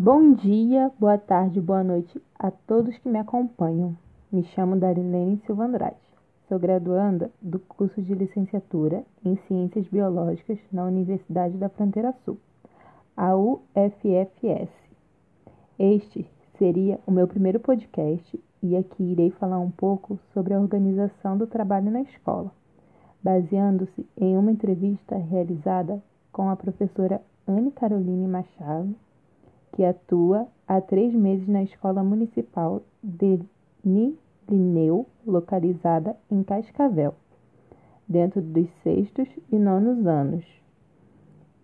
Bom dia, boa tarde, boa noite a todos que me acompanham. Me chamo Darilene Silva Andrade. Sou graduanda do curso de licenciatura em Ciências Biológicas na Universidade da Fronteira Sul, a UFFS. Este seria o meu primeiro podcast e aqui irei falar um pouco sobre a organização do trabalho na escola, baseando-se em uma entrevista realizada com a professora Anne Caroline Machado, que atua há três meses na Escola Municipal de Nilineu, localizada em Cascavel, dentro dos sextos e nonos anos,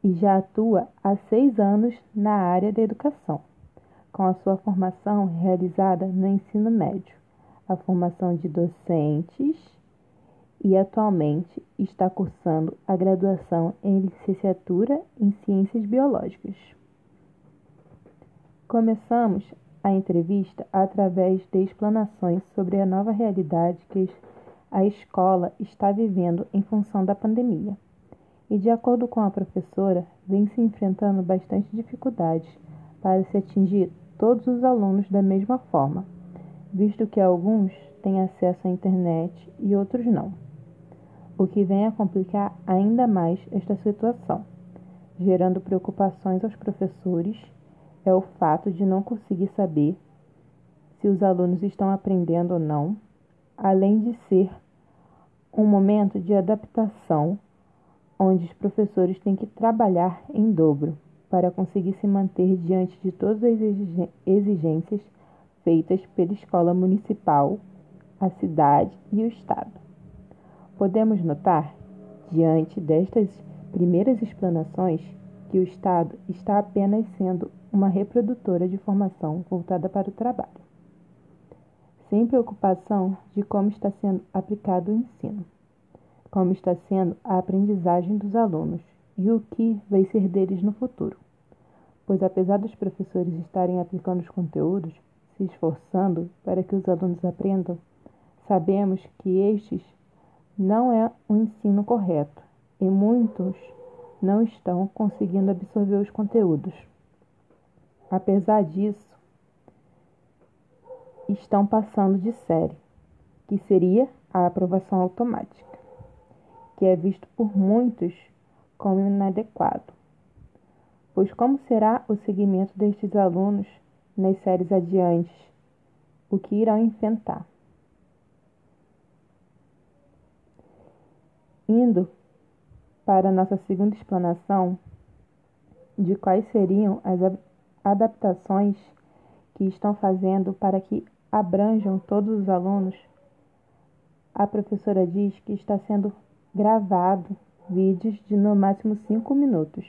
e já atua há seis anos na área da educação, com a sua formação realizada no ensino médio, a formação de docentes e atualmente está cursando a graduação em licenciatura em Ciências Biológicas. Começamos a entrevista através de explanações sobre a nova realidade que a escola está vivendo em função da pandemia. E, de acordo com a professora, vem se enfrentando bastante dificuldades para se atingir todos os alunos da mesma forma, visto que alguns têm acesso à internet e outros não. O que vem a complicar ainda mais esta situação, gerando preocupações aos professores é o fato de não conseguir saber se os alunos estão aprendendo ou não, além de ser um momento de adaptação onde os professores têm que trabalhar em dobro para conseguir se manter diante de todas as exigências feitas pela escola municipal, a cidade e o estado. Podemos notar, diante destas primeiras explanações, que o Estado está apenas sendo uma reprodutora de formação voltada para o trabalho, sem preocupação de como está sendo aplicado o ensino, como está sendo a aprendizagem dos alunos e o que vai ser deles no futuro. Pois, apesar dos professores estarem aplicando os conteúdos, se esforçando para que os alunos aprendam, sabemos que estes não é o ensino correto e muitos não estão conseguindo absorver os conteúdos. Apesar disso, estão passando de série, que seria a aprovação automática, que é visto por muitos como inadequado. Pois como será o seguimento destes alunos nas séries adiantes? O que irão enfrentar? Indo para nossa segunda explanação de quais seriam as adaptações que estão fazendo para que abranjam todos os alunos, a professora diz que está sendo gravado vídeos de no máximo 5 minutos,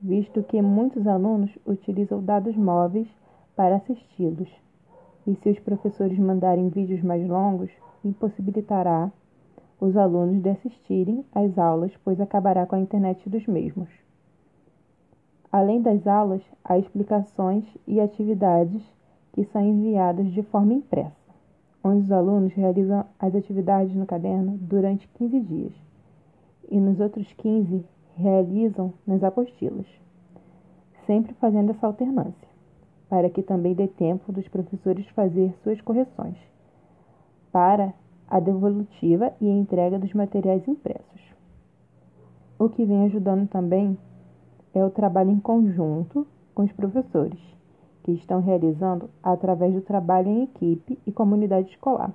visto que muitos alunos utilizam dados móveis para assisti-los. E se os professores mandarem vídeos mais longos, impossibilitará os alunos de assistirem às aulas, pois acabará com a internet dos mesmos. Além das aulas, há explicações e atividades que são enviadas de forma impressa, onde os alunos realizam as atividades no caderno durante 15 dias e nos outros 15 realizam nas apostilas, sempre fazendo essa alternância, para que também dê tempo dos professores fazer suas correções, para a devolutiva e a entrega dos materiais impressos. O que vem ajudando também é o trabalho em conjunto com os professores, que estão realizando através do trabalho em equipe e comunidade escolar,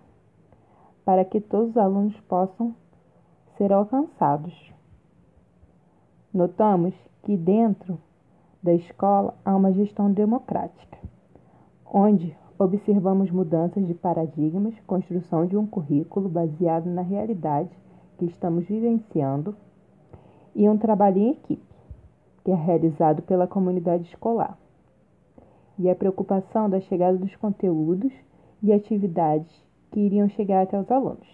para que todos os alunos possam ser alcançados. Notamos que dentro da escola há uma gestão democrática, onde observamos mudanças de paradigmas, construção de um currículo baseado na realidade que estamos vivenciando e um trabalho em equipe, que é realizado pela comunidade escolar. E a preocupação da chegada dos conteúdos e atividades que iriam chegar até os alunos.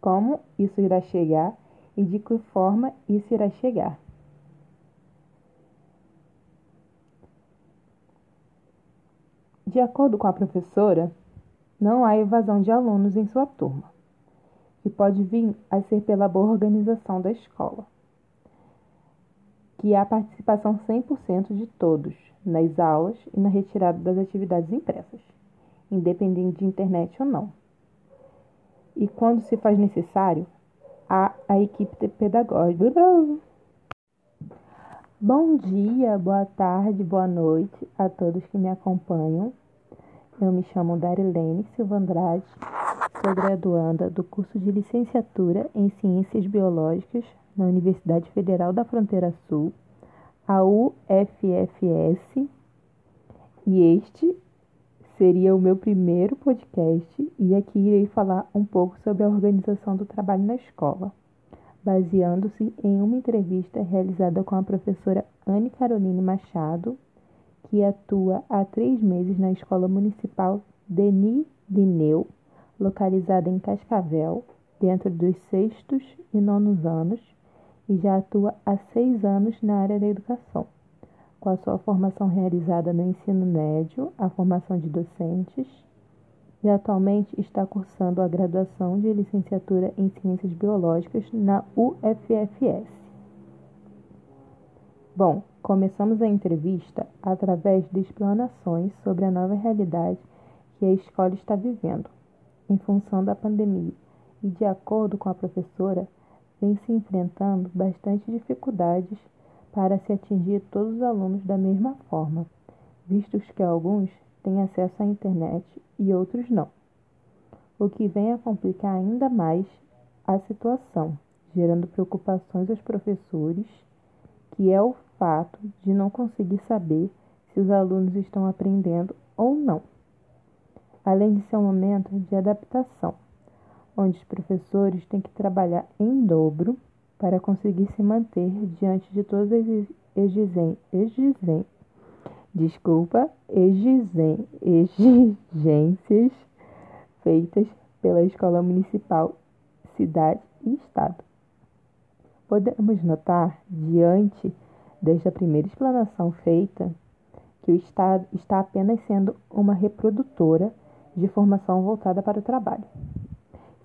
Como isso irá chegar e de que forma isso irá chegar. De acordo com a professora, não há evasão de alunos em sua turma, que pode vir a ser pela boa organização da escola, que há participação 100% de todos nas aulas e na retirada das atividades impressas, independente de internet ou não. E quando se faz necessário, há a equipe pedagógica. Bom dia, boa tarde, boa noite a todos que me acompanham. Eu me chamo Darilene Silva Andrade, sou graduanda do curso de licenciatura em Ciências Biológicas na Universidade Federal da Fronteira Sul, a UFFS, e este seria o meu primeiro podcast e aqui irei falar um pouco sobre a organização do trabalho na escola, baseando-se em uma entrevista realizada com a professora Anne Caroline Machado, que atua há três meses na Escola Municipal Denis Lineu, localizada em Cascavel, dentro dos sextos e nonos anos, e já atua há seis anos na área da educação, com a sua formação realizada no ensino médio, a formação de docentes, e atualmente está cursando a graduação de licenciatura em Ciências Biológicas na UFFS. Bom, começamos a entrevista através de explanações sobre a nova realidade que a escola está vivendo, em função da pandemia, e de acordo com a professora, vem se enfrentando bastante dificuldades para se atingir todos os alunos da mesma forma, vistos que alguns têm acesso à internet e outros não. O que vem a complicar ainda mais a situação, gerando preocupações aos professores, que é o fato de não conseguir saber se os alunos estão aprendendo ou não. Além de ser um momento de adaptação, onde os professores têm que trabalhar em dobro para conseguir se manter diante de todas as exigências, desculpa, exigências feitas pela escola municipal, cidade e estado. Podemos notar, diante Desde a primeira explanação feita, que o Estado está apenas sendo uma reprodutora de formação voltada para o trabalho,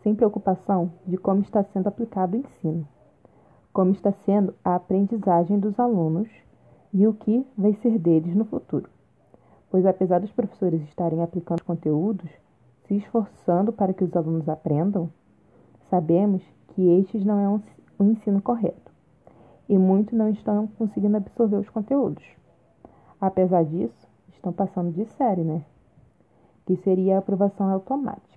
sem preocupação de como está sendo aplicado o ensino, como está sendo a aprendizagem dos alunos e o que vai ser deles no futuro. Pois, apesar dos professores estarem aplicando conteúdos, se esforçando para que os alunos aprendam, sabemos que estes não é um ensino correto e muitos não estão conseguindo absorver os conteúdos. Apesar disso, estão passando de série, né? Que seria a aprovação automática,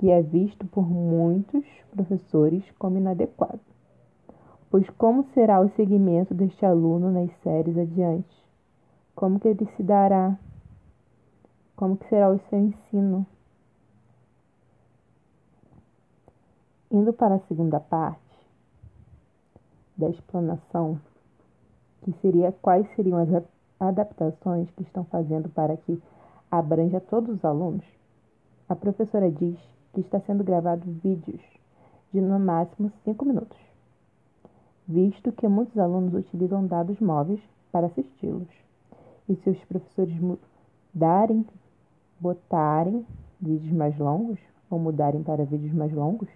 que é visto por muitos professores como inadequado. Pois como será o segmento deste aluno nas séries adiante? Como que ele se dará? Como que será o seu ensino? Indo para a segunda parte, da explanação, que seria quais seriam as adaptações que estão fazendo para que abranja todos os alunos, a professora diz que está sendo gravado vídeos de no máximo 5 minutos, visto que muitos alunos utilizam dados móveis para assisti-los. E se os professores mudarem, botarem vídeos mais longos ou mudarem para vídeos mais longos,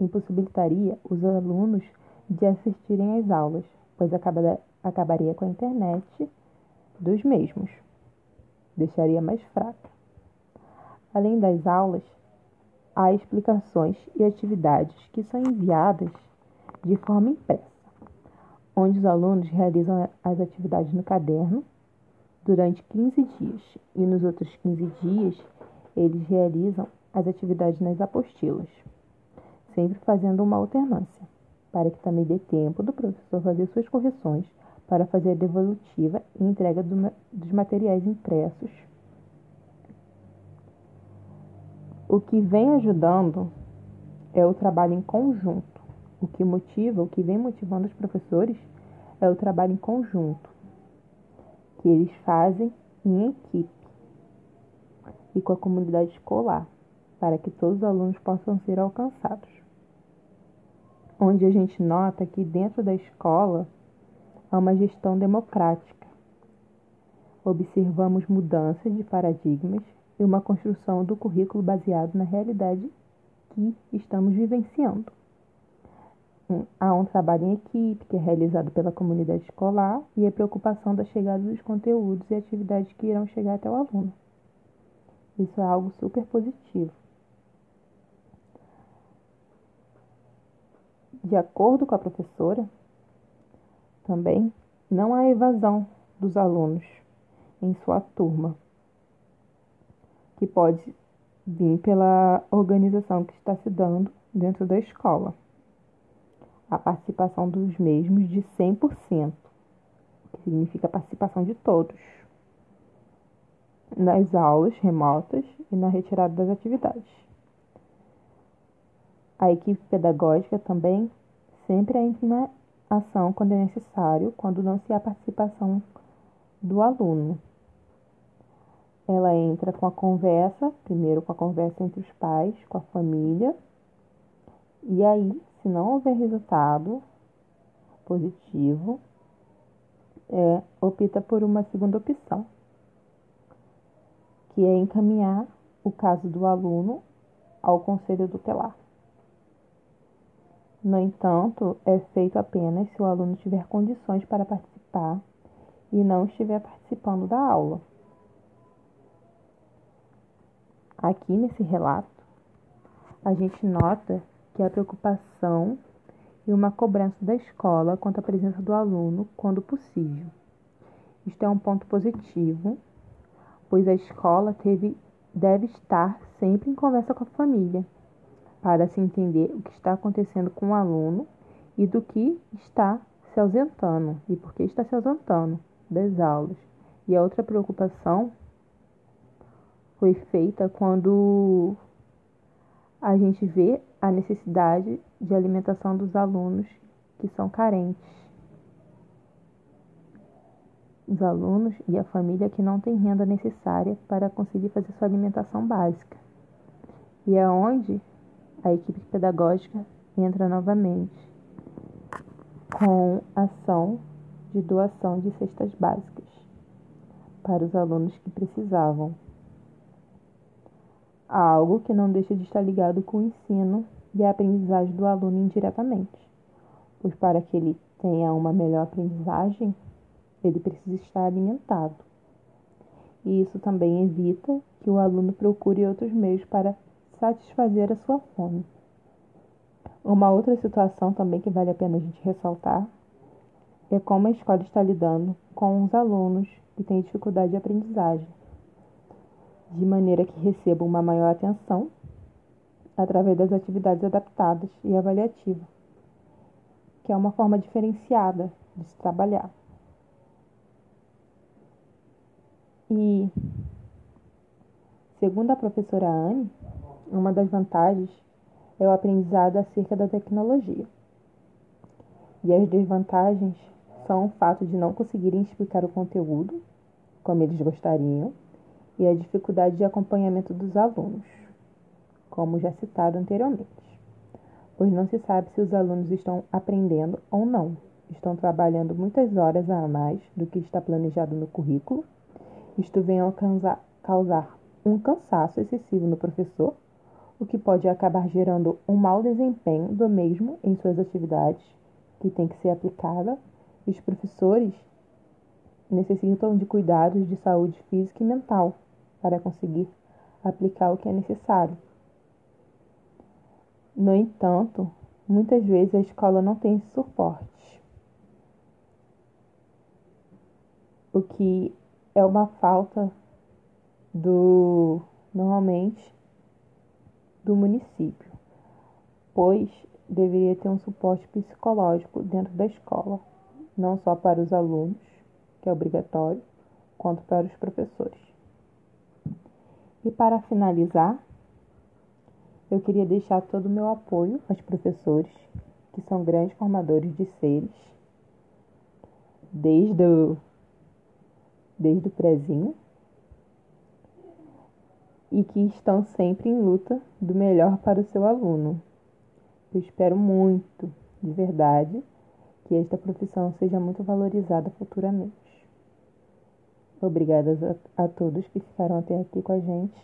impossibilitaria os alunos de assistirem às aulas, pois acabaria com a internet dos mesmos. Deixaria mais fraca. Além das aulas, há explicações e atividades que são enviadas de forma impressa, onde os alunos realizam as atividades no caderno durante 15 dias e nos outros 15 dias eles realizam as atividades nas apostilas, sempre fazendo uma alternância para que também dê tempo do professor fazer suas correções para fazer a devolutiva e entrega do, dos materiais impressos. O que vem ajudando é o trabalho em conjunto. O que motiva, o que vem motivando os professores é o trabalho em conjunto, que eles fazem em equipe e com a comunidade escolar, para que todos os alunos possam ser alcançados onde a gente nota que dentro da escola há uma gestão democrática. Observamos mudanças de paradigmas e uma construção do currículo baseado na realidade que estamos vivenciando. há um trabalho em equipe que é realizado pela comunidade escolar e a preocupação da chegada dos conteúdos e atividades que irão chegar até o aluno. Isso é algo super positivo. De acordo com a professora, também não há evasão dos alunos em sua turma, que pode vir pela organização que está se dando dentro da escola. A participação dos mesmos de 100%, que significa a participação de todos, nas aulas remotas e na retirada das atividades. A equipe pedagógica também sempre entra na ação quando é necessário, quando não se há participação do aluno. Ela entra com a conversa, primeiro com a conversa entre os pais, com a família, e aí, se não houver resultado positivo, é, opta por uma segunda opção, que é encaminhar o caso do aluno ao conselho tutelar. No entanto, é feito apenas se o aluno tiver condições para participar e não estiver participando da aula. Aqui nesse relato, a gente nota que a preocupação e uma cobrança da escola quanto à presença do aluno quando possível. Isto é um ponto positivo, pois a escola teve, deve estar sempre em conversa com a família para se entender o que está acontecendo com o aluno e do que está se ausentando e por que está se ausentando das aulas. E a outra preocupação foi feita quando a gente vê a necessidade de alimentação dos alunos que são carentes. Os alunos e a família que não têm renda necessária para conseguir fazer sua alimentação básica. E é onde a equipe pedagógica entra novamente com ação de doação de cestas básicas para os alunos que precisavam. Algo que não deixa de estar ligado com o ensino e a aprendizagem do aluno indiretamente, pois para que ele tenha uma melhor aprendizagem, ele precisa estar alimentado. E isso também evita que o aluno procure outros meios para satisfazer a sua fome. Uma outra situação também que vale a pena a gente ressaltar é como a escola está lidando com os alunos que têm dificuldade de aprendizagem, de maneira que recebam uma maior atenção através das atividades adaptadas e avaliativas, que é uma forma diferenciada de se trabalhar. E, segundo a professora Anne, uma das vantagens é o aprendizado acerca da tecnologia. E as desvantagens são o fato de não conseguirem explicar o conteúdo como eles gostariam e a dificuldade de acompanhamento dos alunos, como já citado anteriormente, pois não se sabe se os alunos estão aprendendo ou não, estão trabalhando muitas horas a mais do que está planejado no currículo. Isto vem a causar um cansaço excessivo no professor o que pode acabar gerando um mau desempenho do mesmo em suas atividades, que tem que ser aplicada. Os professores necessitam de cuidados de saúde física e mental para conseguir aplicar o que é necessário. No entanto, muitas vezes a escola não tem esse suporte, o que é uma falta do normalmente do município, pois deveria ter um suporte psicológico dentro da escola, não só para os alunos, que é obrigatório, quanto para os professores. E para finalizar, eu queria deixar todo o meu apoio aos professores, que são grandes formadores de seres, desde o, desde o prezinho e que estão sempre em luta do melhor para o seu aluno. Eu espero muito, de verdade, que esta profissão seja muito valorizada futuramente. Obrigadas a, a todos que ficaram até aqui com a gente.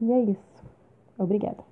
E é isso. Obrigada.